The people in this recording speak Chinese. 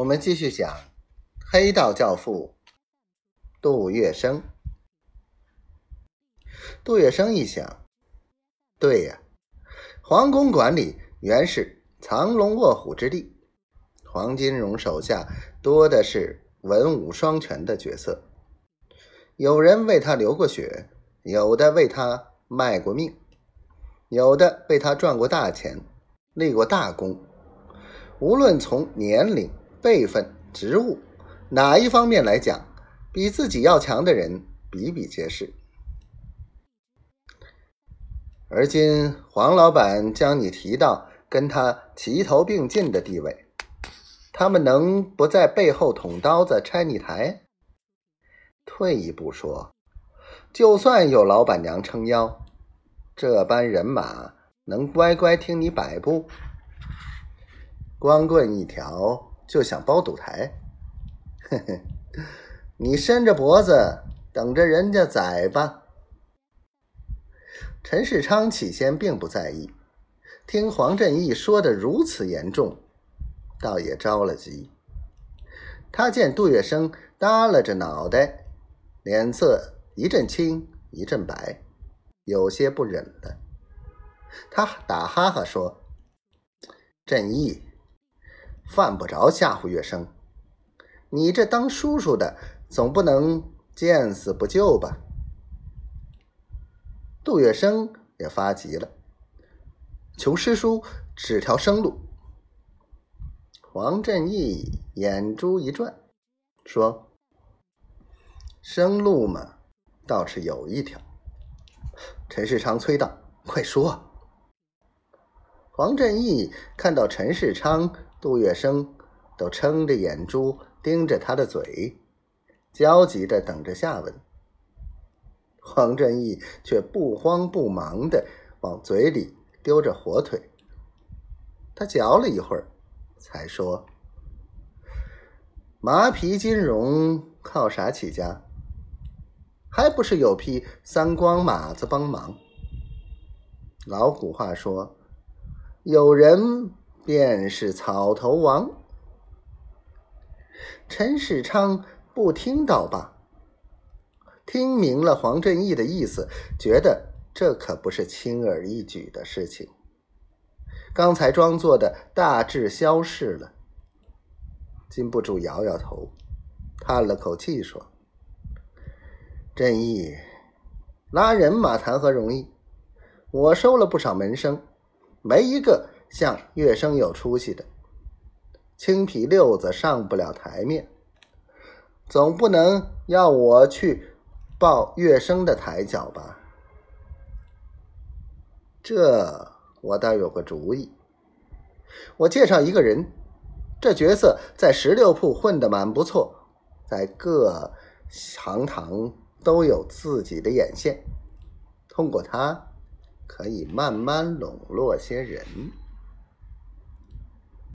我们继续讲黑道教父杜月笙。杜月笙一想，对呀，皇宫管理原是藏龙卧虎之地，黄金荣手下多的是文武双全的角色，有人为他流过血，有的为他卖过命，有的为他赚过大钱，立过大功。无论从年龄，辈分、职务，哪一方面来讲，比自己要强的人比比皆是。而今黄老板将你提到跟他齐头并进的地位，他们能不在背后捅刀子、拆你台？退一步说，就算有老板娘撑腰，这般人马能乖乖听你摆布？光棍一条。就想包赌台，嘿嘿，你伸着脖子等着人家宰吧。陈世昌起先并不在意，听黄振义说的如此严重，倒也着了急。他见杜月笙耷拉着脑袋，脸色一阵青一阵白，有些不忍了。他打哈哈说：“振义。”犯不着吓唬月笙，你这当叔叔的总不能见死不救吧？杜月笙也发急了，求师叔指条生路。黄振义眼珠一转，说：“生路嘛，倒是有一条。”陈世昌催道：“快说！”黄振义看到陈世昌。杜月笙都撑着眼珠盯着他的嘴，焦急的等着下文。黄振义却不慌不忙的往嘴里丢着火腿。他嚼了一会儿，才说：“麻皮金融靠啥起家？还不是有批三光马子帮忙？老古话说，有人。”便是草头王。陈世昌不听倒罢，听明了黄振义的意思，觉得这可不是轻而易举的事情。刚才装作的大致消逝了，禁不住摇摇头，叹了口气说：“振义，拉人马谈何容易？我收了不少门生，没一个。”像月生有出息的，青皮六子上不了台面，总不能要我去抱月生的抬脚吧？这我倒有个主意，我介绍一个人，这角色在十六铺混得蛮不错，在各行堂都有自己的眼线，通过他可以慢慢笼络些人。